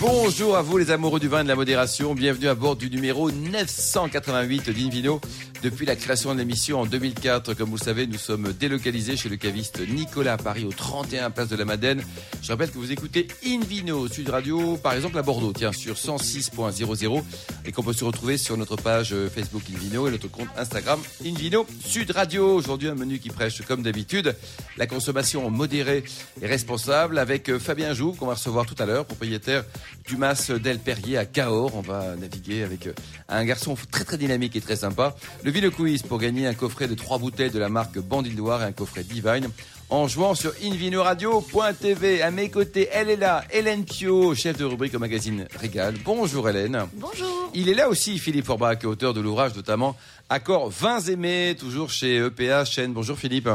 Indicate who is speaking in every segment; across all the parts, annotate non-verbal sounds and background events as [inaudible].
Speaker 1: Bonjour à vous les amoureux du vin et de la modération. Bienvenue à bord du numéro 988 d'Invino. Depuis la création de l'émission en 2004, comme vous le savez, nous sommes délocalisés chez le caviste Nicolas à Paris au 31 place de la Madeleine. Je rappelle que vous écoutez Invino Sud Radio, par exemple à Bordeaux, tiens, sur 106.00 et qu'on peut se retrouver sur notre page Facebook Invino et notre compte Instagram Invino Sud Radio. Aujourd'hui, un menu qui prêche, comme d'habitude, la consommation modérée et responsable avec Fabien Joux, qu'on va recevoir tout à l'heure, propriétaire du Mas d'El Perrier à Cahors. On va naviguer avec un garçon très très dynamique et très sympa. Le Ville Quiz pour gagner un coffret de trois bouteilles de la marque Bandit Loire et un coffret Divine en jouant sur invinoradio.tv. À mes côtés, elle est là, Hélène Pio, chef de rubrique au magazine Régal. Bonjour Hélène.
Speaker 2: Bonjour.
Speaker 1: Il est là aussi, Philippe Forbach, auteur de l'ouvrage notamment Accord Vins aimés, toujours chez EPA chaîne. Bonjour Philippe.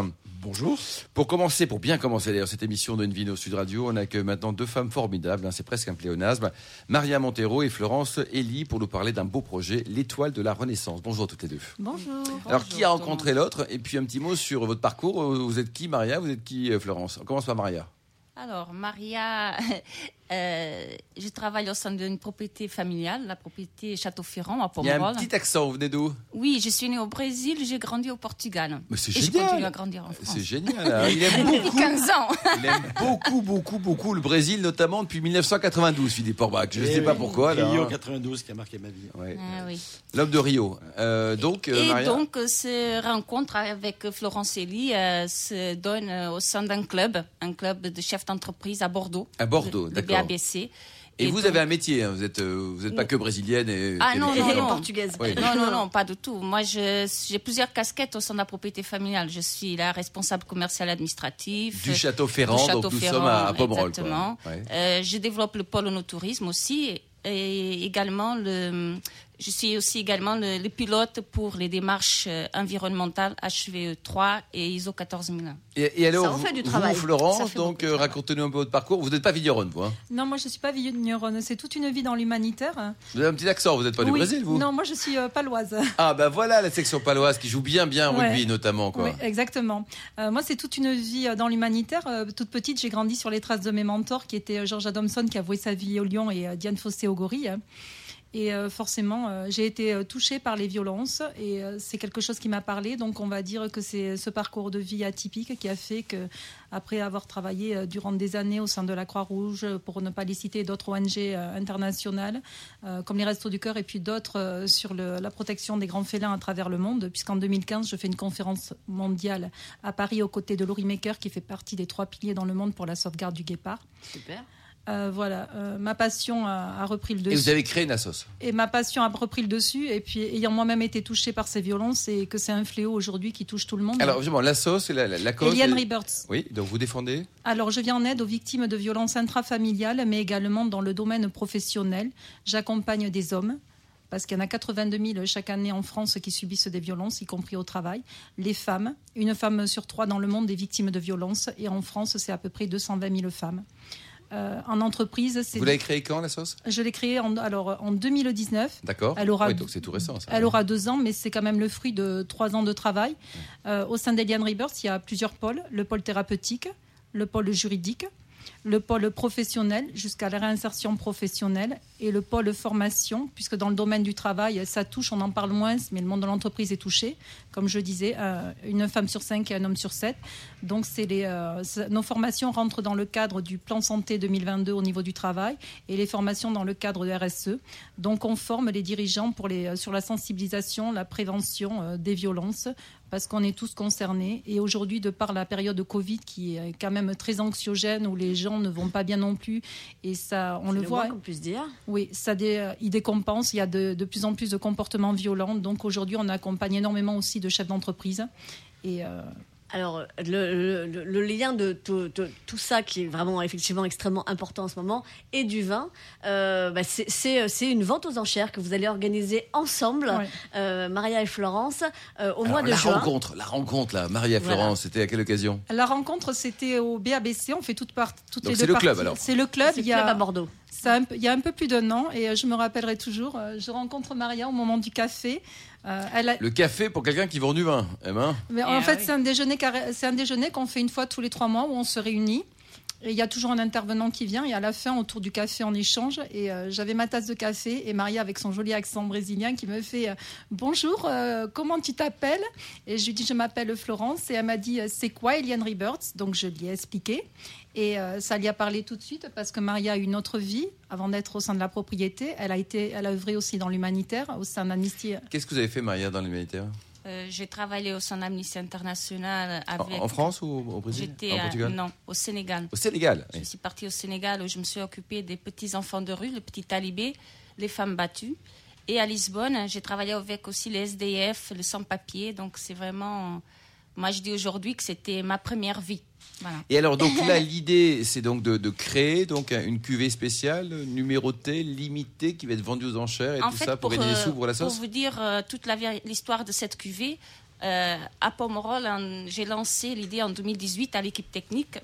Speaker 3: Bonjour.
Speaker 1: Pour commencer, pour bien commencer d'ailleurs cette émission de Invino Sud Radio, on accueille maintenant deux femmes formidables, hein, c'est presque un pléonasme, Maria Montero et Florence Elie pour nous parler d'un beau projet, l'étoile de la Renaissance. Bonjour à toutes les deux.
Speaker 2: Bonjour.
Speaker 1: Alors qui a rencontré l'autre? Et puis un petit mot sur votre parcours. Vous êtes qui Maria? Vous êtes qui euh, Florence? On commence par Maria?
Speaker 2: Alors, Maria, euh, je travaille au sein d'une propriété familiale, la propriété Château-Ferrand à
Speaker 1: Il y a un
Speaker 2: Pomerol.
Speaker 1: petit accent, vous venez d'où?
Speaker 2: Oui, je suis née au Brésil, j'ai grandi au Portugal.
Speaker 1: Mais c'est
Speaker 2: Et je
Speaker 1: génial.
Speaker 2: continue à grandir en France.
Speaker 1: C'est génial. hein. Il aime [laughs]
Speaker 2: Depuis
Speaker 1: beaucoup,
Speaker 2: 15 ans.
Speaker 1: il aime beaucoup, beaucoup, beaucoup le Brésil, notamment depuis 1992, Philippe Forbach. Je ne sais
Speaker 3: Eh
Speaker 1: pas
Speaker 3: oui,
Speaker 1: pourquoi. là,
Speaker 3: Rio
Speaker 1: hein.
Speaker 3: 92 qui a marqué ma vie.
Speaker 1: Ouais.
Speaker 2: Ah oui.
Speaker 1: L'homme de Rio. Euh, donc, euh,
Speaker 2: Et
Speaker 1: Maria.
Speaker 2: donc, euh, ce rencontre avec Florence Elie euh, se donne au sein d'un club, un club de chefs d'entreprise à Bordeaux.
Speaker 1: À Bordeaux,
Speaker 2: le-
Speaker 1: Et, vous
Speaker 2: donc-
Speaker 1: avez un métier, hein, vous n'êtes euh, vous êtes pas que brésilienne et
Speaker 2: Ah non, non,
Speaker 1: québécoise.
Speaker 2: non.
Speaker 4: portugaise.
Speaker 1: Oui.
Speaker 2: Non, non, non, pas du tout. Moi, j'ai plusieurs casquettes au sein de la propriété familiale. Je suis la responsable commerciale administrative.
Speaker 1: Du château Ferrand,
Speaker 2: du
Speaker 1: donc nous sommes à, à Pomerol. quoi.
Speaker 2: Exactement.
Speaker 1: Ouais.
Speaker 2: Euh, je développe le pôle tourisme aussi. Et également, le, je suis aussi également le, le pilote pour les démarches euh, environnementales HVE3 et ISO 14001.
Speaker 1: Et, et alors,
Speaker 4: Ça en
Speaker 1: vous,
Speaker 4: fait du
Speaker 1: vous,
Speaker 4: travail.
Speaker 1: Florence,
Speaker 4: Ça fait
Speaker 1: donc euh, racontez-nous un peu votre parcours. Vous n'êtes pas vigneronne, vous. Hein
Speaker 5: Non, moi je suis pas vigneronne, c'est toute une vie dans l'humanitaire.
Speaker 1: vous avez un petit accent, vous n'êtes pas du. Brésil, vous
Speaker 5: Non, moi je suis euh, paloise. [laughs]
Speaker 1: Ah ben voilà la section paloise qui joue bien bien
Speaker 5: Ouais.
Speaker 1: rugby notamment quoi.
Speaker 5: Oui, exactement. Euh, moi, c'est toute une vie dans l'humanitaire. Euh, toute petite, j'ai grandi sur les traces de mes mentors, qui étaient euh, Georges Adamson, qui a voué sa vie au Lyon, et euh, Diane Fossé au Gorille. Et euh, forcément, euh, j'ai été euh, touchée par les violences, et c'est quelque chose qui m'a parlé. Donc, on va dire que c'est ce parcours de vie atypique qui a fait que, après avoir travaillé durant des années au sein de la Croix-Rouge, pour ne pas les citer, d'autres ONG internationales, comme les Restos du Cœur, et puis d'autres sur la protection des grands félins à travers le monde, puisqu'en 2015, je fais une conférence mondiale à Paris aux côtés de Laurie Maker, qui fait partie des trois piliers dans le monde pour la sauvegarde du guépard.
Speaker 4: Super.
Speaker 5: Euh, voilà, euh, ma passion a, a repris le dessus.
Speaker 1: Et vous avez créé une assos.
Speaker 5: Et ma passion a repris le dessus. Et puis, ayant moi-même été touchée par ces violences, et que c'est un fléau aujourd'hui qui touche tout le monde.
Speaker 1: Alors justement l'assos, c'est la, la, la cause.
Speaker 5: Eliane Rebirths.
Speaker 1: Oui, donc vous défendez
Speaker 5: Alors, je viens en aide aux victimes de violences intrafamiliales, mais également dans le domaine professionnel. J'accompagne des hommes, parce qu'il y en a 82 000 chaque année en France qui subissent des violences, y compris au travail. Les femmes, une femme sur trois dans le monde est victime de violences, et en France, c'est à peu près 220 000 femmes. Euh, en entreprise, c'est.
Speaker 1: Vous l'avez créé quand l'assos
Speaker 5: Je l'ai créée en, alors, en 2019.
Speaker 1: D'accord.
Speaker 5: Elle aura-
Speaker 1: Oui, donc c'est tout récent. Ça.
Speaker 5: Elle aura deux ans, mais c'est quand même le fruit de trois ans de travail. Euh, au sein d'Eliane Rebirth, il y a plusieurs pôles. Le pôle thérapeutique, le pôle juridique, le pôle professionnel jusqu'à la réinsertion professionnelle et le pôle formation, puisque dans le domaine du travail, ça touche, on en parle moins, mais le monde de l'entreprise est touché. Comme je disais, euh, une femme sur cinq et un homme sur sept. Donc, c'est les, euh, nos formations rentrent dans le cadre du plan santé 2022 au niveau du travail et les formations dans le cadre de RSE. Donc, on forme les dirigeants euh, sur la sensibilisation, la prévention des violences, parce qu'on est tous concernés. Et aujourd'hui, de par la période de Covid qui est quand même très anxiogène, où les gens ne vont pas bien non plus, et ça, on le
Speaker 4: le
Speaker 5: voit.
Speaker 4: qu'on puisse dire.
Speaker 5: Oui, ça dé, il décompense. Il y a de, de plus en plus de comportements violents. Donc aujourd'hui, on accompagne énormément aussi de chefs d'entreprise. Et euh,
Speaker 4: Alors, le, le- le lien de tout, de tout ça, qui est vraiment effectivement extrêmement important en ce moment, et du vin, euh, bah, c'est- c'est c'est une vente aux enchères que vous allez organiser ensemble, euh, Maria et Florence, euh, au
Speaker 1: Alors,
Speaker 4: mois de
Speaker 1: la
Speaker 4: juin.
Speaker 1: rencontre, la rencontre là, Maria
Speaker 4: Voilà.
Speaker 1: Florence, c'était à quelle occasion?
Speaker 5: La rencontre, c'était au BABC. On fait toutes, part, toutes
Speaker 1: Donc
Speaker 5: les
Speaker 1: c'est
Speaker 5: deux
Speaker 1: le
Speaker 5: parties.
Speaker 1: club, alors
Speaker 5: C'est le club.
Speaker 4: C'est
Speaker 5: Il
Speaker 4: le
Speaker 5: y
Speaker 4: club
Speaker 5: a
Speaker 4: à Bordeaux.
Speaker 5: Ça il y a un peu plus d'un an, et euh, je me rappellerai toujours, euh, je rencontre Maria au moment du café. Euh, elle a-
Speaker 1: Le café pour quelqu'un qui vend du vin, eh ben.
Speaker 5: mais
Speaker 2: Eh
Speaker 5: en fait,
Speaker 2: oui.
Speaker 5: c'est un déjeuner, carré- c'est un déjeuner qu'on fait une fois tous les trois mois où on se réunit. Et il y a toujours un intervenant qui vient et à la fin, autour du café, on échange. Et euh, j'avais ma tasse de café et Maria, avec son joli accent brésilien, qui me fait euh, Bonjour, euh, comment tu t'appelles? Et je lui dis Je m'appelle Florence. Et elle m'a dit C'est quoi Eliane Rebirth Donc je lui ai expliqué. Et euh, ça lui a parlé tout de suite parce que Maria a une autre vie avant d'être au sein de la propriété. Elle a été, elle a œuvré aussi dans l'humanitaire, au sein d'Amnesty.
Speaker 1: Qu'est-ce que vous avez fait, Maria, dans l'humanitaire?
Speaker 2: Euh, j'ai travaillé au sein d'Amnesty International
Speaker 1: en,
Speaker 2: avec.
Speaker 1: en France ou au Brésil?
Speaker 2: J'étais
Speaker 1: Portugal?
Speaker 2: non au Sénégal.
Speaker 1: Au Sénégal.
Speaker 2: Je suis partie au Sénégal où je me suis occupée des petits enfants de rue, les petits talibés, les femmes battues. Et à Lisbonne, j'ai travaillé avec aussi les SDF, les sans-papiers. Donc c'est vraiment, moi je dis aujourd'hui que c'était ma première vie. Voilà.
Speaker 1: Et alors, donc là, [laughs] l'idée, c'est donc de, de créer donc un- une cuvée spéciale, numérotée, limitée, qui va être vendue aux enchères et
Speaker 2: en
Speaker 1: tout
Speaker 2: fait,
Speaker 1: ça pour, gagner des
Speaker 2: euh,
Speaker 1: sous pour la
Speaker 2: pour
Speaker 1: sauce
Speaker 2: vous dire euh, toute l'histoire de cette cuvée, euh, à Pomerol, j'ai lancé l'idée en 2018 à l'équipe technique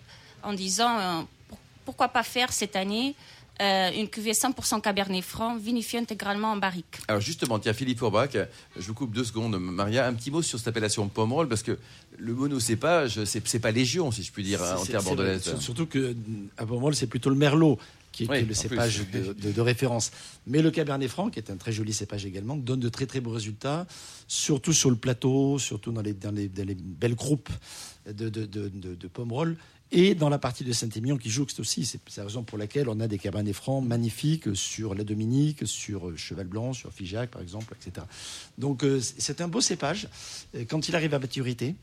Speaker 2: en disant euh, pour- pourquoi pas faire cette année euh, une cuvée 100% Cabernet Franc vinifiée intégralement en barrique.
Speaker 1: Alors justement, tiens, Philippe Forbach, je vous coupe deux secondes, Maria, un petit mot sur cette appellation Pomerol, parce que le monocépage, c'est c'est pas légion, si je puis dire, hein, en terre bordelaise.
Speaker 3: Surtout que à Pomerol, c'est plutôt le Merlot qui est,
Speaker 1: Oui,
Speaker 3: le cépage de, de- de référence. Mais le Cabernet Franc, qui est un très joli cépage également, donne de très très beaux résultats, surtout sur le plateau, surtout dans les, dans les, dans les belles croupes de, de, de, de- de Pomerol. Et dans la partie de Saint-Émilion qui jouxte aussi, c'est la raison pour laquelle on a des cabernets francs magnifiques sur la Dominique, sur euh, Cheval Blanc, sur Figeac par exemple, etc. Donc euh, c'est un beau cépage. Euh, Quand il arrive à maturité,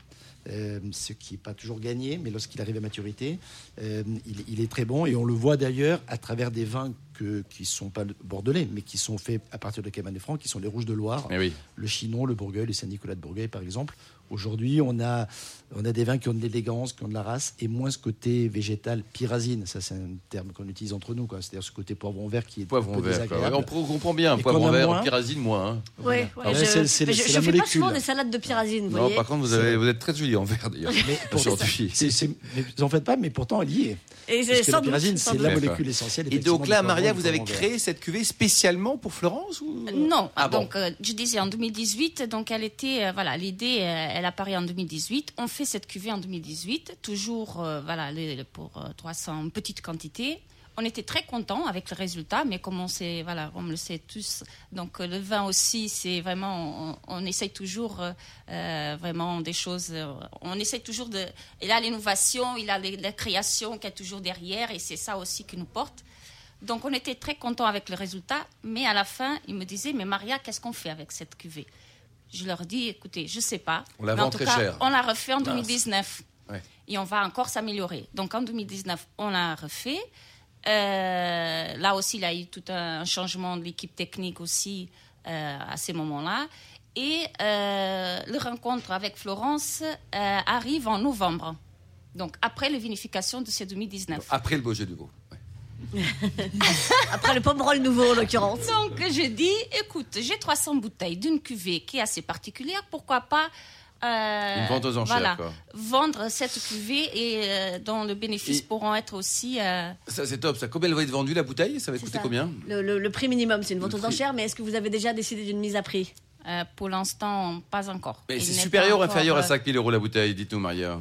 Speaker 3: euh, ce qui n'est pas toujours gagné, mais lorsqu'il arrive à maturité, euh, il, il est très bon et on le voit d'ailleurs à travers des vins que, qui ne sont pas bordelais, mais qui sont faits à partir de Cabernet Franc, qui sont les rouges de Loire,
Speaker 1: Eh oui.
Speaker 3: le Chinon, le Bourgueil, le Saint-Nicolas de Bourgueil par exemple. Aujourd'hui, on a, on a des vins qui ont de l'élégance, qui ont de la race, et moins ce côté végétal pyrazine. Ça, c'est un terme qu'on utilise entre nous, quoi. c'est-à-dire ce côté poivron vert qui est
Speaker 1: Poivron
Speaker 3: un peu
Speaker 1: vert.
Speaker 3: désagréable.
Speaker 1: Ouais, on, comprend bien,
Speaker 3: Et
Speaker 1: poivron vert,
Speaker 3: moins.
Speaker 1: pyrazine moins. hein.
Speaker 4: Ouais,
Speaker 3: Ah ouais, c'est- c'est-
Speaker 4: mais
Speaker 3: c'est
Speaker 4: je,
Speaker 3: la
Speaker 4: je fais pas souvent des salades de pyrazine, vous
Speaker 1: Non,
Speaker 4: voyez.
Speaker 1: par contre, vous, avez, vous êtes très joli en vert d'ailleurs.
Speaker 3: Mais [laughs]
Speaker 1: Aujourd'hui.
Speaker 3: vous en faites pas, mais pourtant elle y est.
Speaker 4: Et
Speaker 3: Parce que la pyrazine,
Speaker 4: doute,
Speaker 3: c'est la molécule essentielle.
Speaker 1: Et donc là, Maria, vous avez créé cette cuvée spécialement pour Florence ou...
Speaker 2: Non,
Speaker 1: Ah bon.
Speaker 2: donc euh, je disais en 2018, donc elle était, euh, voilà, l'idée, euh, elle apparaît en 2018. On fait cette cuvée en 2018, toujours, euh, voilà, pour euh, 300 une petite quantité. On était très contents avec le résultat, mais comme on sait, voilà, on le sait tous, donc euh, le vin aussi, c'est vraiment, on, essaye toujours euh, euh, vraiment des choses, euh, on essaye toujours de, il a l'innovation, il a la création qui est toujours derrière, et c'est ça aussi qui nous porte. Donc on était très contents avec le résultat, mais à la fin, ils me disaient, mais Maria, qu'est-ce qu'on fait avec cette cuvée? Je leur dis, écoutez, je ne sais pas.
Speaker 1: On la
Speaker 2: mais en tout cas,
Speaker 1: cher.
Speaker 2: On l'a refait en
Speaker 1: Mince.
Speaker 2: 2019.
Speaker 1: Ouais.
Speaker 2: Et on va encore s'améliorer. Donc en 2019, on l'a refait. Euh, là aussi, il y a eu tout un changement de l'équipe technique aussi euh, à ces moments-là. Et euh, le rencontre avec Florence euh, arrive en novembre. Donc après la vinification de ce 2019.
Speaker 1: Après le Beaujolais du Gros. [laughs]
Speaker 4: Après le pomerol nouveau, en l'occurrence.
Speaker 2: Donc je dis, écoute, j'ai 300 bouteilles d'une cuvée qui est assez particulière, pourquoi pas euh,
Speaker 1: Une vente aux enchères,
Speaker 2: voilà,
Speaker 1: quoi.
Speaker 2: vendre cette cuvée et euh, dont le bénéfice
Speaker 1: Et-
Speaker 2: pourront être aussi. euh,
Speaker 1: Ça, c'est top. Ça, combien elle va être vendue, la bouteille? Ça va
Speaker 4: C'est
Speaker 1: coûter
Speaker 4: ça.
Speaker 1: combien?
Speaker 4: Le, le- le prix minimum, c'est une vente
Speaker 1: Le
Speaker 4: aux
Speaker 1: prix.
Speaker 4: enchères, mais est-ce que vous avez déjà décidé d'une mise à prix?
Speaker 2: euh, pour l'instant, pas encore.
Speaker 1: Mais
Speaker 2: Il
Speaker 1: c'est
Speaker 2: n'est
Speaker 1: supérieur ou
Speaker 2: encore,
Speaker 1: inférieur à
Speaker 2: euh,
Speaker 1: 5000 euros la bouteille? Dites-nous, Maria.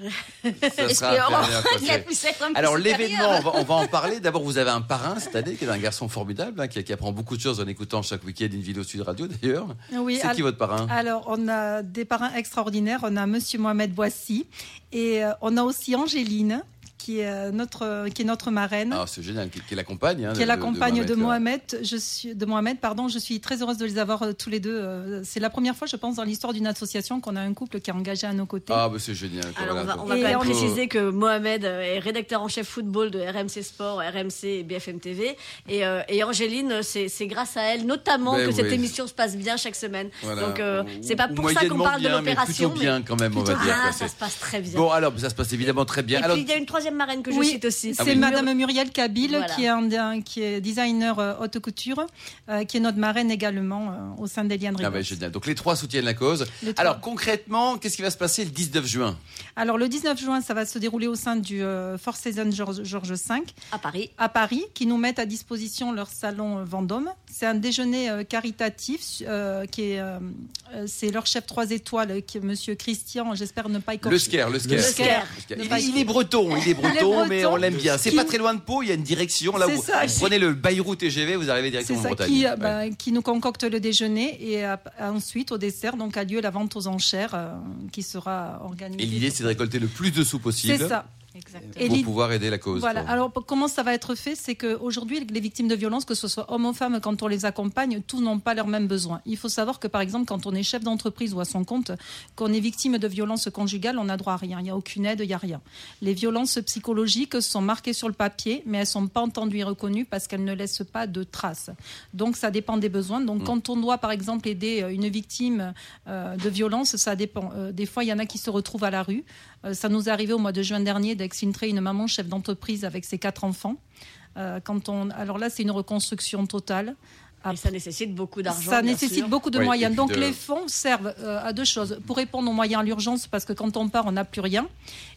Speaker 1: [laughs] Ça sera [laughs] Alors l'événement, on va, on va en [laughs] parler. D'abord, vous avez un parrain cette année qui est un garçon formidable, hein, qui, qui apprend beaucoup de choses en écoutant chaque week-end une vidéo Sud Radio d'ailleurs.
Speaker 5: Oui,
Speaker 1: c'est
Speaker 5: al-
Speaker 1: qui votre parrain?
Speaker 5: Alors, on a des parrains extraordinaires. On a Monsieur Mohamed Boissy et euh, on a aussi Angéline, qui est euh, notre, qui est notre marraine.
Speaker 1: Ah, c'est génial, qui, qui est la compagne. hein,
Speaker 5: qui est
Speaker 1: de-
Speaker 5: la
Speaker 1: de-
Speaker 5: compagne de
Speaker 1: Mohamed,
Speaker 5: Mohamed. Je suis de Mohamed, pardon. Je suis très heureuse de les avoir euh, tous les deux. Euh, C'est la première fois, je pense, dans l'histoire d'une association qu'on a un couple qui est engagé à nos côtés.
Speaker 1: Ah, bah, c'est génial.
Speaker 4: Alors, on va, on va
Speaker 5: Et
Speaker 4: quand même
Speaker 5: on-
Speaker 4: préciser que Mohamed euh, est rédacteur en chef football de RMC Sport, RMC et BFM TV. Et, euh, et Angéline, c'est grâce à elle notamment
Speaker 1: Ben
Speaker 4: que cette émission se passe bien chaque semaine.
Speaker 1: Voilà.
Speaker 4: Donc, euh, c'est pas
Speaker 1: ou
Speaker 4: pour ça qu'on parle de
Speaker 1: bien, mais
Speaker 4: l'opération.
Speaker 1: Plutôt bien quand même, on va dire.
Speaker 4: Ah, ça se passe très bien.
Speaker 1: Bon, alors, ça se passe évidemment très bien.
Speaker 4: et
Speaker 1: Alors,
Speaker 4: puis, il y a une troisième marraine que je
Speaker 5: Oui,
Speaker 4: cite aussi.
Speaker 5: C'est
Speaker 1: oui.
Speaker 5: Madame Muriel Kabil,
Speaker 4: Voilà.
Speaker 5: qui, est un- qui est designer euh, haute couture, euh, qui est notre marraine également euh, au sein d'Eliane
Speaker 1: ah, bah,
Speaker 5: Rivers.
Speaker 1: génial. Donc les trois soutiennent la cause.
Speaker 5: Les trois.
Speaker 1: Alors concrètement, qu'est-ce qui va se passer le 19 juin?
Speaker 5: Alors, le 19 juin, ça va se dérouler au sein du euh, Four Seasons Georges V.
Speaker 4: À Paris.
Speaker 5: à Paris qui nous mettent à disposition leur salon Vendôme. C'est un déjeuner euh, caritatif euh, qui est c'est leur chef 3 étoiles qui est monsieur Christian, j'espère ne pas écorcher.
Speaker 1: Le skier, le skier.
Speaker 4: Le skier.
Speaker 1: Le skier.
Speaker 5: Le
Speaker 1: Il,
Speaker 5: bike.
Speaker 1: il est breton, il est breton, mais
Speaker 5: Bretons
Speaker 1: on l'aime bien. C'est
Speaker 5: qui-
Speaker 1: pas très loin de Pau, il y a une direction. Là,
Speaker 5: C'est
Speaker 1: vous,
Speaker 5: ça.
Speaker 1: vous prenez le Bayrou TGV, vous arrivez directement en Bretagne.
Speaker 5: qui,
Speaker 1: Ouais.
Speaker 5: bah, qui nous concocte le déjeuner et euh, ensuite au dessert donc a lieu la vente aux enchères euh, qui sera organisée.
Speaker 1: Et l'idée, c'est de récolter le plus de sous possible
Speaker 5: C'est ça.
Speaker 2: Exactement.
Speaker 1: Pour pouvoir aider la cause.
Speaker 5: Voilà.
Speaker 1: quoi.
Speaker 5: Alors comment ça va être fait C'est qu'aujourd'hui, les victimes de violences, que ce soit hommes ou femmes, quand on les accompagne, tous n'ont pas leurs mêmes besoins. Il faut savoir que par exemple, quand on est chef d'entreprise ou à son compte, qu'on est victime de violences conjugales, on n'a droit à rien. Il n'y a aucune aide, il n'y a rien. Les violences psychologiques sont marquées sur le papier, mais elles sont pas entendues et reconnues parce qu'elles ne laissent pas de traces. Donc ça dépend des besoins.
Speaker 1: Mm.
Speaker 5: Donc quand on doit par exemple aider une victime euh, de violence, ça dépend. Euh, des fois, il y en a qui se retrouvent à la rue. Euh, ça nous est arrivé au mois de juin dernier d'exfiltrer une maman chef d'entreprise avec ses quatre enfants. Euh, quand on, alors là, c'est une reconstruction totale.
Speaker 4: Ça nécessite beaucoup d'argent.
Speaker 5: Ça
Speaker 4: bien
Speaker 5: nécessite
Speaker 4: sûr.
Speaker 5: beaucoup de
Speaker 1: Oui,
Speaker 5: moyens. Donc
Speaker 1: de-
Speaker 5: les fonds servent euh, à deux choses. Pour répondre aux moyens à l'urgence, parce que quand on part, on n'a plus rien.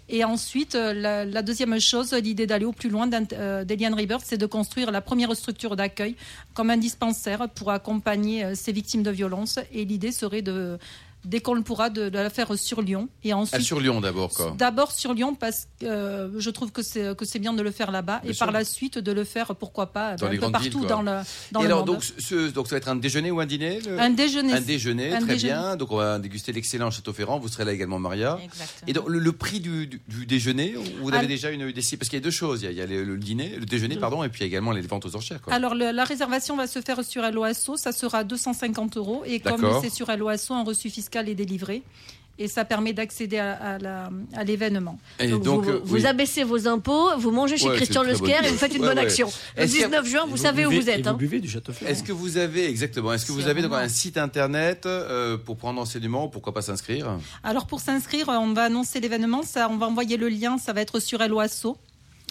Speaker 5: Et ensuite, euh, la, la deuxième chose, l'idée d'aller au plus loin euh, d'Eliane Rebirth, c'est de construire la première structure d'accueil comme un dispensaire pour accompagner euh, ces victimes de violences. Et l'idée serait de, dès qu'on le pourra, de, de la faire sur Lyon. Et
Speaker 1: Ah,
Speaker 5: ensuite,
Speaker 1: sur Lyon d'abord, quoi.
Speaker 5: D'abord sur Lyon parce que euh, je trouve que c'est que c'est bien de le faire là-bas
Speaker 1: Bien
Speaker 5: et
Speaker 1: sûr.
Speaker 5: par la suite de le faire pourquoi pas
Speaker 1: Dans
Speaker 5: ben,
Speaker 1: les villes,
Speaker 5: partout dans le dans
Speaker 1: Et
Speaker 5: le
Speaker 1: alors,
Speaker 5: monde.
Speaker 1: donc, ce, donc, ça va être un déjeuner ou un dîner le-
Speaker 5: un déjeuner.
Speaker 1: Un déjeuner,
Speaker 5: un
Speaker 1: très
Speaker 5: déjeuner.
Speaker 1: bien. Donc, on va déguster l'excellent Château Ferrand. Vous serez là également, Maria.
Speaker 2: Exactement.
Speaker 1: Et donc, le, le prix du, du- du déjeuner, vous avez
Speaker 5: Ah.
Speaker 1: déjà une décision Parce qu'il y a deux choses. Il y a, il y a le, le dîner, le déjeuner, pardon, et puis il y a également les ventes aux enchères. Quoi.
Speaker 5: Alors la réservation va se faire sur LOASO, ça sera 250 euros et comme c'est sur LOASO, un reçu fiscal est délivré et ça permet d'accéder à, à la- à l'événement.
Speaker 1: Et
Speaker 4: Donc,
Speaker 1: donc,
Speaker 4: vous,
Speaker 1: euh,
Speaker 4: vous
Speaker 1: oui.
Speaker 4: abaissez vos impôts, vous mangez chez
Speaker 1: Ouais,
Speaker 4: Christian Lesquer et vous faites une bonne
Speaker 1: Ouais, ouais.
Speaker 4: action. Le
Speaker 1: Est-ce qu'il y a-
Speaker 4: 19 juin, vous savez où
Speaker 3: buvez-
Speaker 4: vous êtes.
Speaker 3: vous
Speaker 4: hein.
Speaker 3: buvez du château.
Speaker 1: Est-ce que vous avez exactement Est-ce que vous avez donc un site internet euh, pour prendre enseignement Pourquoi pas s'inscrire?
Speaker 5: Alors pour s'inscrire, on va annoncer l'événement, ça, on va envoyer le lien, ça va être sur LOASO.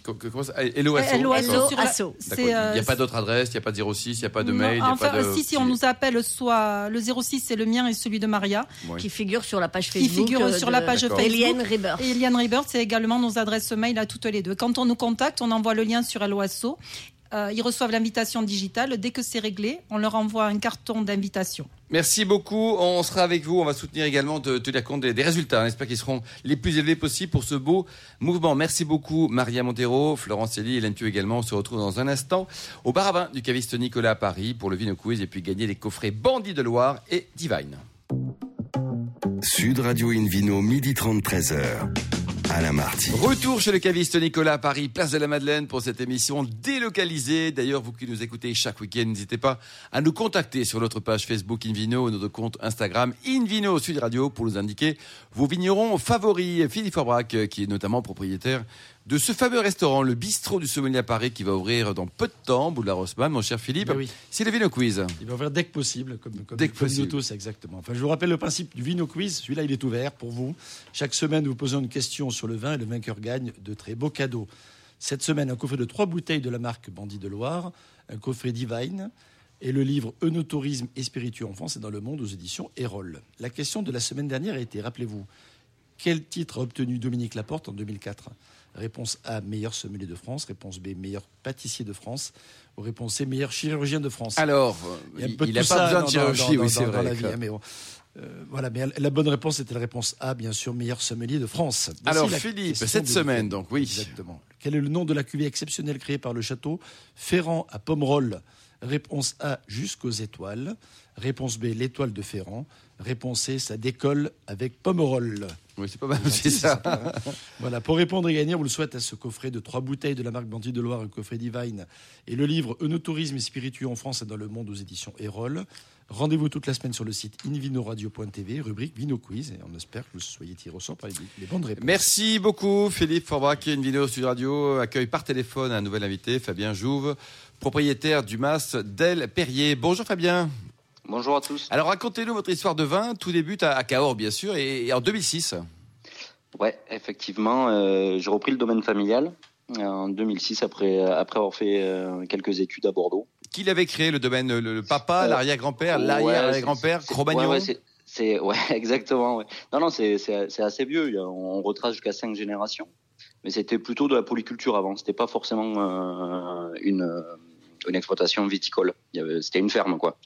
Speaker 1: Hello Asso,
Speaker 4: Asso.
Speaker 5: C'est,
Speaker 1: Il n'y
Speaker 5: euh,
Speaker 1: a pas d'autre adresse, il n'y a pas de 06, il n'y a pas de
Speaker 5: non,
Speaker 1: mail,
Speaker 5: enfin,
Speaker 1: pas de.
Speaker 5: si, si, on nous appelle soit le 06, c'est le mien et celui de Maria,
Speaker 1: Oui.
Speaker 4: Qui figure sur la page
Speaker 5: qui
Speaker 4: Facebook.
Speaker 5: figure
Speaker 4: euh,
Speaker 5: sur
Speaker 4: de
Speaker 5: la page. Facebook.
Speaker 4: Eliane Rebirth.
Speaker 5: Et Eliane Rebirth, c'est également nos adresses mail à toutes les deux. Quand on nous contacte, on envoie le lien sur LOASO. Euh, ils reçoivent l'invitation digitale. Dès que c'est réglé, on leur envoie un carton d'invitation.
Speaker 1: Merci beaucoup. On sera avec vous. On va soutenir également de tenir compte des, des résultats. On espère qu'ils seront les plus élevés possibles pour ce beau mouvement. Merci beaucoup, Maria Montero, Florence Elie, Hélène Thieu également. On se retrouve dans un instant au bar à vin du caviste Nicolas à Paris pour le Vino Quiz et puis gagner les coffrets Bandit de Loire et Divine.
Speaker 6: Sud Radio Invino, midi 30, 13h.
Speaker 1: Retour chez le caviste Nicolas à Paris, place de la Madeleine pour cette émission délocalisée. D'ailleurs, vous qui nous écoutez chaque week-end, n'hésitez pas à nous contacter sur notre page Facebook Invino ou notre compte Instagram Invino Sud Radio pour nous indiquer vos vignerons favoris. Philippe Forbrac, euh, qui est notamment propriétaire de ce fameux restaurant, le bistrot du sommelier à Paris, qui va ouvrir dans peu de temps, la Rossmann, mon cher Philippe.
Speaker 3: Ben oui.
Speaker 1: C'est le Vino Quiz.
Speaker 3: Il va ouvrir dès que possible, comme, comme,
Speaker 1: Dès que
Speaker 3: comme
Speaker 1: possible.
Speaker 3: nous tous, exactement. Enfin, je vous rappelle le principe du Vino Quiz. Celui-là, il est ouvert pour vous. Chaque semaine, nous posons une question sur le vin et le vainqueur gagne de très beaux cadeaux. Cette semaine, un coffret de trois bouteilles de la marque Bandit de Loire, un coffret Divine et le livre Eunotourisme et spiritueux en France et dans le monde aux éditions Erol. La question de la semaine dernière a été, rappelez-vous, quel titre a obtenu Dominique Laporte en 2004 Réponse A, meilleur sommelier de France. Réponse B, meilleur pâtissier de France. Ou réponse C, meilleur chirurgien de France.
Speaker 1: Alors,
Speaker 3: Il
Speaker 1: n'a pas besoin de chirurgie, oui, c'est vrai.
Speaker 3: Euh, voilà, mais la bonne réponse était la réponse A, bien sûr, meilleur sommelier de France. Voici
Speaker 1: Alors, Philippe, cette semaine, donc, oui.
Speaker 3: Exactement. Quel est le nom de la cuvée exceptionnelle créée par le château Ferrand à Pomerol? Réponse A, jusqu'aux étoiles. Réponse B, l'étoile de Ferrand. Réponse C, ça décolle avec Pomerol.
Speaker 1: Oui, c'est pas mal, c'est ça.
Speaker 3: Voilà, pour répondre et gagner, on vous le souhaite à ce coffret de trois bouteilles de la marque Bandit de Loire, un coffret Divine, et le livre Eunotourisme et spiritueux en France et dans le monde aux éditions Erol. Rendez-vous toute la semaine sur le site invinoradio.tv, rubrique Vino Quiz, et on espère que vous soyez tirés au sort par les, les bonnes réponses.
Speaker 1: Merci beaucoup, Philippe Forbrac. Une vidéo Sud Radio accueille par téléphone un nouvel invité, Fabien Jouve, propriétaire du Mas Del Perrier. Bonjour Fabien.
Speaker 7: Bonjour à tous.
Speaker 1: Alors racontez-nous votre histoire de vin. Tout débute à, à Cahors, bien sûr, et, et en 2006.
Speaker 7: Ouais, effectivement, euh, j'ai repris le domaine familial euh, en 2006 après après avoir fait euh, quelques études à Bordeaux.
Speaker 1: Qui l'avait créé, le domaine le, le papa, l'arrière-grand-père, l'arrière-grand-père, Cro-Magnon
Speaker 7: c'est- ouais, [laughs] exactement. Ouais. Non, non, c'est c'est assez vieux. On retrace jusqu'à cinq générations, mais c'était plutôt de la polyculture avant. C'était pas forcément euh, une une exploitation viticole. C'était une ferme, quoi.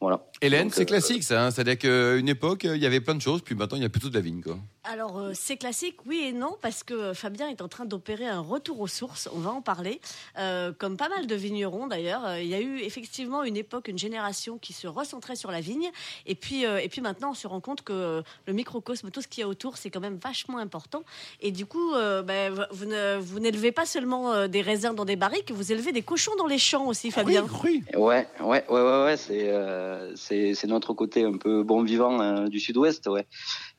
Speaker 7: Voilà.
Speaker 1: Hélène, c'est
Speaker 7: euh,
Speaker 1: classique ça. hein. C'est-à-dire qu'à une époque, il y avait plein de choses, puis maintenant, il y a plutôt de la vigne. Quoi.
Speaker 4: Alors, euh, c'est classique, oui et non, parce que Fabien est en train d'opérer un retour aux sources. On va en parler. Euh, comme pas mal de vignerons, d'ailleurs, euh, il y a eu effectivement une époque, une génération qui se recentrait sur la vigne. Et puis, euh, et puis maintenant, on se rend compte que euh, le microcosme, tout ce qu'il y a autour, c'est quand même vachement important. Et du coup, euh, ben, vous ne- vous n'élevez pas seulement euh, des raisins dans des barriques, vous élevez des cochons dans les champs aussi, Fabien.
Speaker 3: Oui,
Speaker 7: Ouais, ouais, ouais, ouais, ouais, c'est euh, c'est c'est notre côté un peu bon vivant euh, du Sud-Ouest, ouais.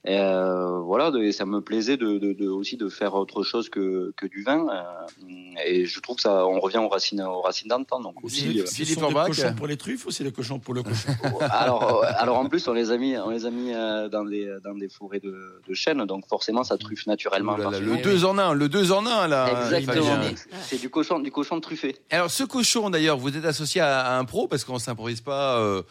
Speaker 7: Et, euh, voilà, de- et ça me plaisait de, de, de- aussi de faire autre chose que que du vin. euh, et je trouve que ça, on revient aux racines aux racines d'antan, donc aussi. euh,
Speaker 1: Philippe Orbach.
Speaker 3: cochons pour les truffes ou c'est les cochons pour le cochon [laughs]
Speaker 7: alors, euh, alors en plus, on les a mis, on les a mis euh, dans des dans des forêts de, de chênes, donc forcément, ça truffe naturellement.
Speaker 1: Là là,
Speaker 7: partout.
Speaker 1: le 2 en 1, le 2 en 1 là.
Speaker 7: Exactement. C'est du cochon, du cochon truffé.
Speaker 1: Alors ce cochon d'ailleurs, vous êtes associé à, à un pro parce qu'on s'improvise pas euh,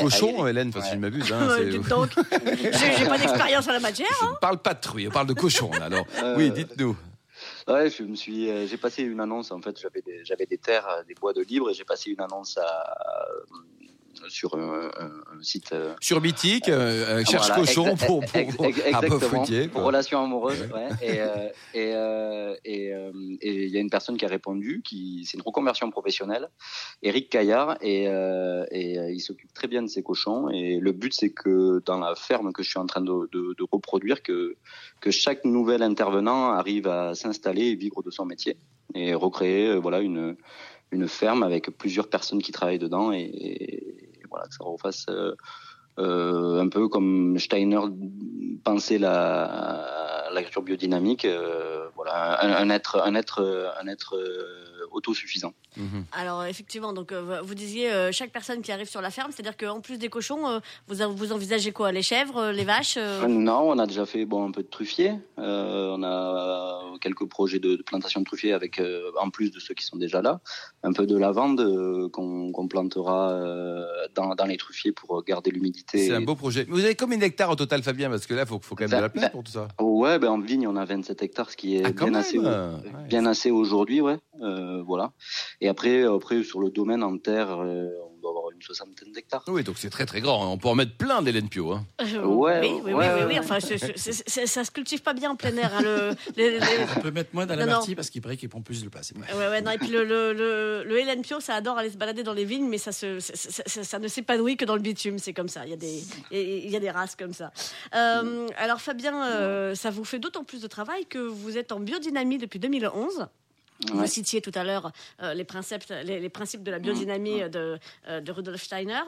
Speaker 1: cochon,
Speaker 7: à-
Speaker 1: Hélène, enfin, si je m'abuse. Hein, [laughs]
Speaker 4: Euh, [laughs] j'ai pas d'expérience en la matière.
Speaker 1: je ne parle pas de truie, on parle de cochon. là, alors,
Speaker 7: Euh,
Speaker 1: oui, dites-nous.
Speaker 7: Ouais, je me suis, euh, j'ai passé une annonce. En fait, j'avais des, j'avais des terres, euh, des bois de libre, et j'ai passé une annonce à, sur un, site. euh,
Speaker 1: Sur Mythique, euh, euh, cherche
Speaker 7: voilà,
Speaker 1: cochon pour, pour, peu
Speaker 7: exactement,
Speaker 1: fruitier.
Speaker 7: pour
Speaker 1: quoi.
Speaker 7: relation amoureuse. Ouais. Et il y a une personne qui a répondu, qui c'est une reconversion professionnelle, Eric Caillard, et et il s'occupe très bien de ses cochons. Et le but c'est que dans la ferme que je suis en train de, de, de reproduire, que que chaque nouvel intervenant arrive à s'installer et vivre de son métier et recréer voilà une une ferme avec plusieurs personnes qui travaillent dedans et, voilà que ça refasse euh, euh, un peu comme Steiner pensait la l'agriculture biodynamique euh, voilà un, un être un être un être euh, autosuffisant.
Speaker 1: Mhm.
Speaker 4: Alors effectivement, donc euh, vous disiez euh, chaque personne qui arrive sur la ferme, c'est-à-dire qu'en plus des cochons, euh, vous vous envisagez quoi? Les chèvres, les vaches euh,
Speaker 7: non on a déjà fait bon un peu de truffier. Euh, on a quelques projets de, de plantation de truffier avec euh, en plus de ceux qui sont déjà là. Un peu de lavande euh, qu'on plantera euh, dans, dans les truffiers pour garder l'humidité.
Speaker 1: C'est un beau projet. Vous avez combien d'hectares au total, Fabien? Parce que là, il faut, faut quand même de la place pour tout ça.
Speaker 7: Ouais, ben en vigne, on a 27 hectares, ce qui est
Speaker 1: Ah,
Speaker 7: bien, assez,
Speaker 1: Ouais.
Speaker 7: bien assez aujourd'hui, ouais. Euh, voilà. Et après, après, sur le domaine en terre, une soixantaine d'hectares.
Speaker 1: Oui, donc c'est très très grand. hein. On peut en mettre plein d'Hélène Pio. Hein.
Speaker 4: euh,
Speaker 7: Ouais,
Speaker 4: oui, oui,
Speaker 7: ouais,
Speaker 4: oui, oui,
Speaker 7: ouais.
Speaker 4: oui, Enfin, ça se cultive pas bien en plein air. hein, le, [laughs] les- les-
Speaker 3: On peut mettre moins dans la
Speaker 4: Non, non.
Speaker 3: partie parce qu'il paraît qu'il prend plus de place.
Speaker 4: Ouais, ouais, non, et puis le, le, le, le Hélène Pio, ça adore aller se balader dans les vignes, mais ça, se, ça, ça- ça- ça ne s'épanouit que dans le bitume, c'est comme ça. Il y a des, [laughs] il y a des races comme ça. Euh, alors Fabien, euh, ça vous fait d'autant plus de travail que vous êtes en biodynamie depuis 2011. Vous citiez tout à l'heure euh, les, principes, les, les principes de la biodynamie de, euh, de Rudolf Steiner.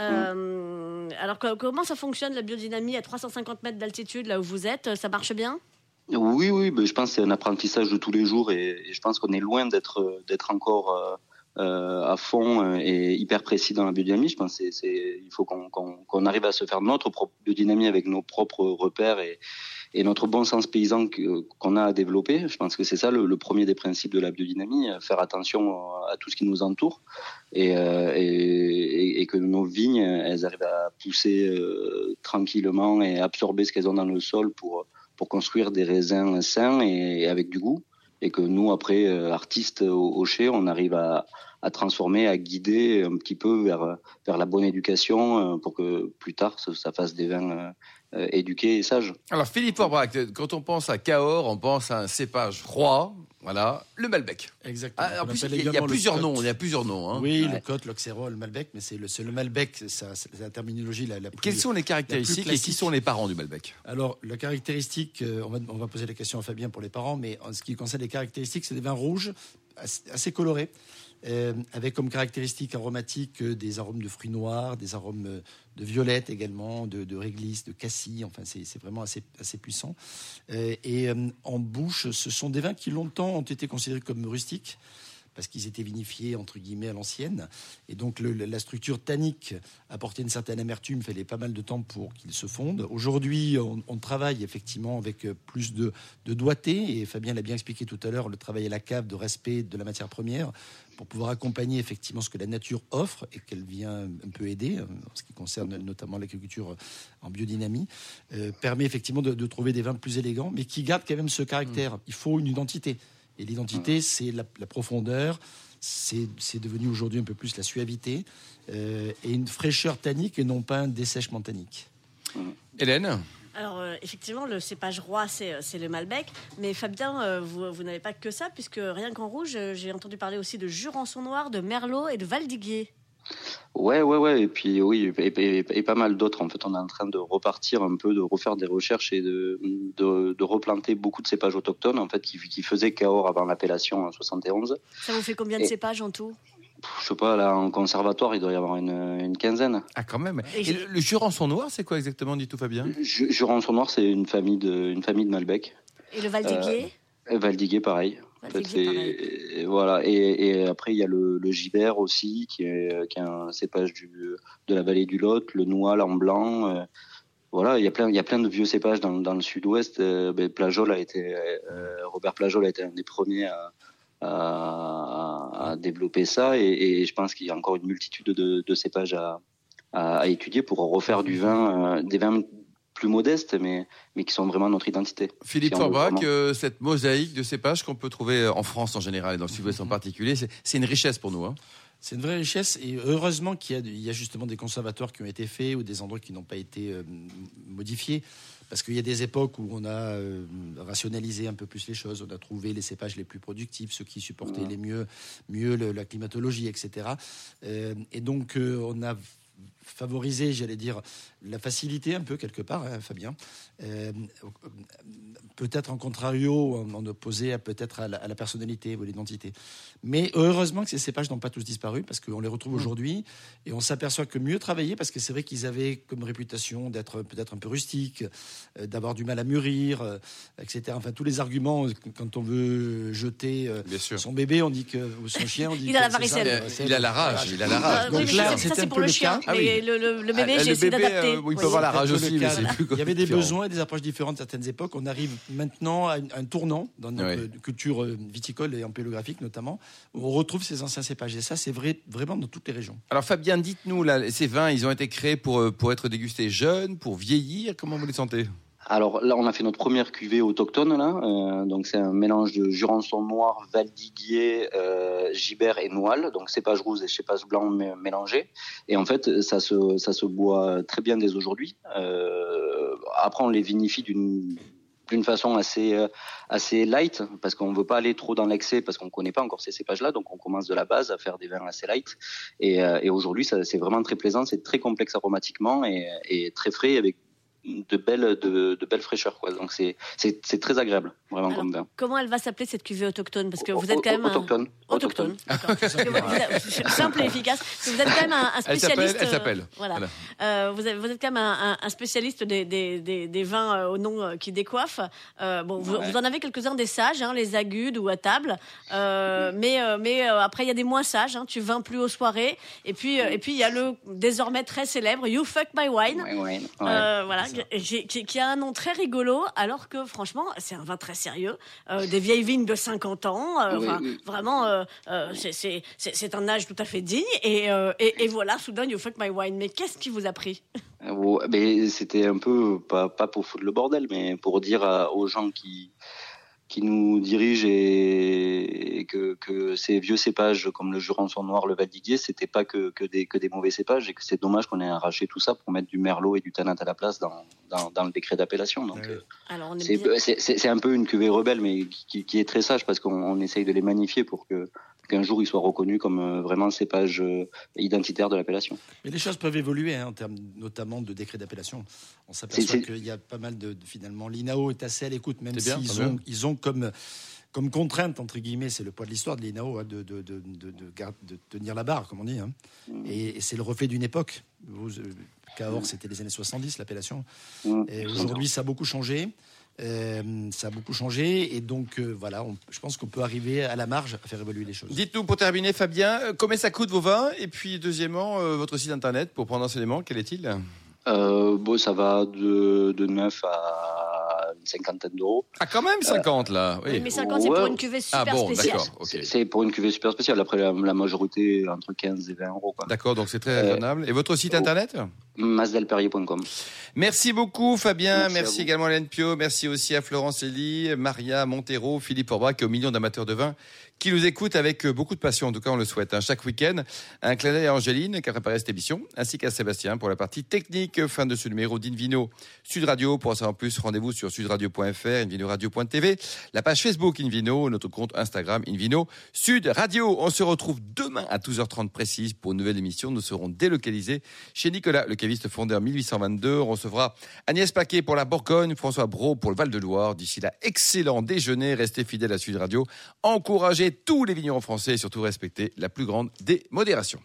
Speaker 4: Euh, alors co- comment ça fonctionne la biodynamie à 350 mètres d'altitude là où vous êtes Ça marche bien?
Speaker 7: Oui, oui, je pense que c'est un apprentissage de tous les jours et, et je pense qu'on est loin d'être encore à fond et hyper précis dans la biodynamie. Je pense que c'est, c'est- il faut qu'on arrive à se faire notre propre biodynamie avec nos propres repères et, et notre bon sens paysan qu'on a à développer. Je pense que c'est ça le, premier des principes de la biodynamie, euh, faire attention à tout ce qui nous entoure et, euh, et, que nos vignes, elles arrivent à pousser euh, tranquillement et absorber ce qu'elles ont dans le sol pour pour construire des raisins sains et, avec du goût. Et que nous, après, euh, artistes au, au on arrive à, à transformer, à guider un petit peu vers, vers la bonne éducation euh, pour que plus tard, ça, ça fasse des vins euh, euh, éduqués et sages.
Speaker 1: Alors, Philippe Orbrac, quand on pense à Cahors, on pense à un cépage roi. Voilà, le Malbec.
Speaker 3: Exactement.
Speaker 1: Ah, en plus, il y a, il y a
Speaker 3: également le
Speaker 1: plusieurs noms. Il y a plusieurs noms. hein.
Speaker 3: Oui,
Speaker 7: Ouais.
Speaker 3: le Côte, l'Auxerrois, le Malbec, mais c'est le, Malbec, c'est la terminologie la, la plus.
Speaker 1: Quelles sont les caractéristiques et qui sont les parents du Malbec?
Speaker 3: Alors, la caractéristique, on va, on va poser la question à Fabien pour les parents, mais en ce qui concerne les caractéristiques, c'est des vins rouges assez, colorés, euh, avec comme caractéristiques aromatiques euh, des arômes de fruits noirs, des arômes euh, de violette également, de, réglisse, de cassis, enfin c'est vraiment assez, puissant. Et en bouche, ce sont des vins qui longtemps ont été considérés comme rustiques parce qu'ils étaient vinifiés entre guillemets à l'ancienne. Et donc la structure tannique apportait une certaine amertume, fallait pas mal de temps pour qu'ils se fondent. Aujourd'hui, on, travaille effectivement avec euh, plus de, doigté, et Fabien l'a bien expliqué tout à l'heure, le travail à la cave de respect de la matière première, pour pouvoir accompagner effectivement ce que la nature offre et qu'elle vient un peu aider, euh, en ce qui concerne notamment l'agriculture en biodynamie, euh, permet effectivement de, de trouver des vins plus élégants, mais qui gardent quand même ce caractère. Il faut une identité. Et l'identité, c'est la, la profondeur, c'est devenu aujourd'hui un peu plus la suavité et une fraîcheur tannique et non pas un dessèchement tannique.
Speaker 1: Hélène
Speaker 4: alors, effectivement, le cépage roi, c'est le Malbec. Mais Fabien, vous, vous n'avez pas que ça, puisque rien qu'en rouge, j'ai entendu parler aussi de Jurançon Noir, de Merlot et de Valdiguier.
Speaker 7: Ouais, ouais, ouais. Et puis oui, et, pas mal d'autres. En fait, on est en train de repartir un peu, de refaire des recherches et de, de, replanter beaucoup de cépages autochtones, en fait, qui, qui faisaient Cahors avant l'appellation en 71.
Speaker 4: Ça vous fait combien de cépages en tout?
Speaker 7: Je sais pas, là, en conservatoire, il doit y avoir une, une quinzaine.
Speaker 1: Ah, quand même. Et, le, Jurançon Noir, c'est quoi exactement, dit tout Fabien?
Speaker 7: Jurançon Noir, c'est une famille de, une famille de Malbec.
Speaker 4: Et le Valdiguier
Speaker 7: euh, Valdiguier, pareil et, voilà. Et, après, il y a le, le Gibert aussi, qui est, qui est un cépage du, de la vallée du Lot, le Noir en blanc. Euh, voilà, il y a plein, il y a plein de vieux cépages dans, dans le sud-ouest. Euh, ben, Plajol a été, euh, Robert Plajol a été un des premiers à, à, à développer ça, et, je pense qu'il y a encore une multitude de, de cépages à, à, étudier pour refaire du vin, des vins plus modestes, mais, mais qui sont vraiment notre identité.
Speaker 1: Philippe Forbrac, euh, cette mosaïque de cépages qu'on peut trouver en France en général et dans le sud-ouest en mhm. particulier, c'est une richesse pour nous. Hein.
Speaker 3: C'est une vraie richesse et heureusement qu'il y, y, a justement des conservateurs qui ont été faits ou des endroits qui n'ont pas été euh, modifiés. Parce qu'il y a des époques où on a euh, rationalisé un peu plus les choses, on a trouvé les cépages les plus productifs, ceux qui supportaient les mieux, mieux la climatologie, etc. et donc on a favoriser, j'allais dire, la facilité un peu quelque part, hein, Fabien. Euh, peut-être en contrario, en, opposé à peut-être à, la personnalité ou l'identité. Mais heureusement que ces cépages n'ont pas tous disparu parce qu'on les retrouve mmh. aujourd'hui et on s'aperçoit que mieux travailler parce que c'est vrai qu'ils avaient comme réputation d'être peut-être un peu rustiques, euh, d'avoir du mal à mûrir, euh, etc. Enfin tous les arguments quand on veut jeter son bébé, on dit que ou son chien, on dit
Speaker 4: il a la
Speaker 1: varicelle. Il, a la rage, il a la rage.
Speaker 4: Donc là, c'est un peu le chien. Ah le, bébé, ah, j'ai essayé d'adapter.
Speaker 1: il peut avoir la rage aussi, mais c'est plus
Speaker 3: Il y avait des besoins et des approches différentes à certaines époques. On arrive maintenant à un tournant dans notre culture euh, viticole et empélographique notamment, où on retrouve ces anciens cépages. Et ça, c'est vrai vraiment dans toutes les régions.
Speaker 1: Alors Fabien, dites-nous, ces vins, ils ont été créés pour, euh, pour être dégustés jeunes, pour vieillir? Comment vous les sentez?
Speaker 7: Alors là, on a fait notre première cuvée autochtone là. Euh, donc c'est un mélange de Jurançon noir, Valdiguier, euh, Gibert et Noile. Donc cépage rouge et cépage blanc mélangés. Et en fait, ça se ça se boit très bien dès aujourd'hui. Euh, après, on les vinifie d'une d'une façon assez euh, assez light parce qu'on veut pas aller trop dans l'excès parce qu'on connaît pas encore ces cépages là donc on commence de la base à faire des vins assez light et, euh, et aujourd'hui c'est vraiment très plaisant c'est très complexe aromatiquement et, et très frais avec de belles de, de belles fraîcheurs quoi. Donc c'est c'est très agréable vraiment comme vin.
Speaker 4: Comment elle va s'appeler cette cuvée autochtone? Parce que vous êtes quand même
Speaker 7: autochtone.
Speaker 4: Un... Autochtone. [laughs] [laughs] Simple et efficace. Vous êtes quand même un, spécialiste.
Speaker 1: Elle s'appelle.
Speaker 4: Euh, voilà. Euh, vous, êtes, vous êtes quand même un, un spécialiste des, des, des, des, vins euh, au nom qui décoiffent. Euh, bon, vous, vous, en avez quelques-uns des sages, hein, les agudes ou à table. Euh, mais mais après il y a des moins sages. Hein, tu vins plus aux soirées. Et puis et puis il y a le désormais très célèbre You Fuck My Wine. My wine. voilà qui, a un nom très rigolo, alors que franchement, c'est un vin très sérieux. Euh, des vieilles vignes de 50 ans. Euh, vraiment, euh, c'est un âge tout à fait digne. Et, et, voilà, soudain, you fuck my wine. Mais qu'est-ce qui vous a pris?
Speaker 7: C'était un peu, pas, pas pour foutre le bordel, mais pour dire aux gens qui qui nous dirige et, que, que, ces vieux cépages comme le Jurançon noir, le Valdiguier, c'était pas que, que, des, que des mauvais cépages et que c'est dommage qu'on ait arraché tout ça pour mettre du Merlot et du Tanat à la place dans, dans, dans le décret d'appellation. Donc, euh, c'est un peu une cuvée rebelle, mais qui, qui est très sage parce qu'on essaye de les magnifier pour que qu'un jour il soit reconnu comme euh, vraiment cépage euh, identitaire de l'appellation.
Speaker 3: Mais les choses peuvent évoluer hein, en termes notamment de décret d'appellation. On s'aperçoit qu'il y a pas mal de, finalement l'INAO est assez à l'écoute, même s'ils ont, ils ont comme comme contrainte, entre guillemets, c'est le poids de l'histoire de l'INAO, hein, de, de, de, de, tenir la barre, comme on dit. Hein. Mm. Et, c'est le reflet d'une époque. Vous, euh, Cahors, c'était les années 70, l'appellation. Mm. Et aujourd'hui, ça a beaucoup changé. Euh, ça a beaucoup changé et donc euh, voilà, je pense qu'on peut arriver à la marge à faire évoluer les choses.
Speaker 1: Dites-nous pour terminer, Fabien, euh, combien ça coûte vos vins Et puis deuxièmement, votre site internet pour prendre enseignement, quel est-il?
Speaker 7: Bon, ça va de, de 9 à une cinquantaine d'euros.
Speaker 1: Ah, quand même 50 là
Speaker 4: oui. Mais 50, c'est pour une cuvée super ah, bon, spéciale.
Speaker 7: C'est pour une cuvée super spéciale. Après, la, majorité, entre 15 et 20 euros.
Speaker 1: D'accord, donc c'est très raisonnable. Et votre site internet?
Speaker 7: masdelperrier.com.
Speaker 1: Merci beaucoup Fabien,
Speaker 7: Merci
Speaker 1: également à Hélène Pio, merci aussi à Florence Elie, Maria Montero, Philippe Orbrac et aux millions d'amateurs de vin qui nous écoutent avec euh, beaucoup de passion, en tout cas on le souhaite. hein. Chaque week-end, un clin d'œil à Angéline qui a préparé cette émission, ainsi qu'à Sébastien pour la partie technique. Fin de ce numéro d'Invino Sud Radio. Pour en savoir plus, rendez-vous sur sudradio.fr, invinoradio.tv, la page Facebook Invino, notre compte Instagram Invino Sud Radio. On se retrouve demain à 12h30 précise pour une nouvelle émission. Nous serons délocalisés chez Nicolas, le caviste fondé en 1822. On recevra Agnès Paquet pour la Bourgogne, François Brault pour le Val-de-Loire. D'ici là, excellent déjeuner. Restez fidèles à Sud Radio. Encouragez tous les vignerons français et surtout respectez la plus grande des modérations.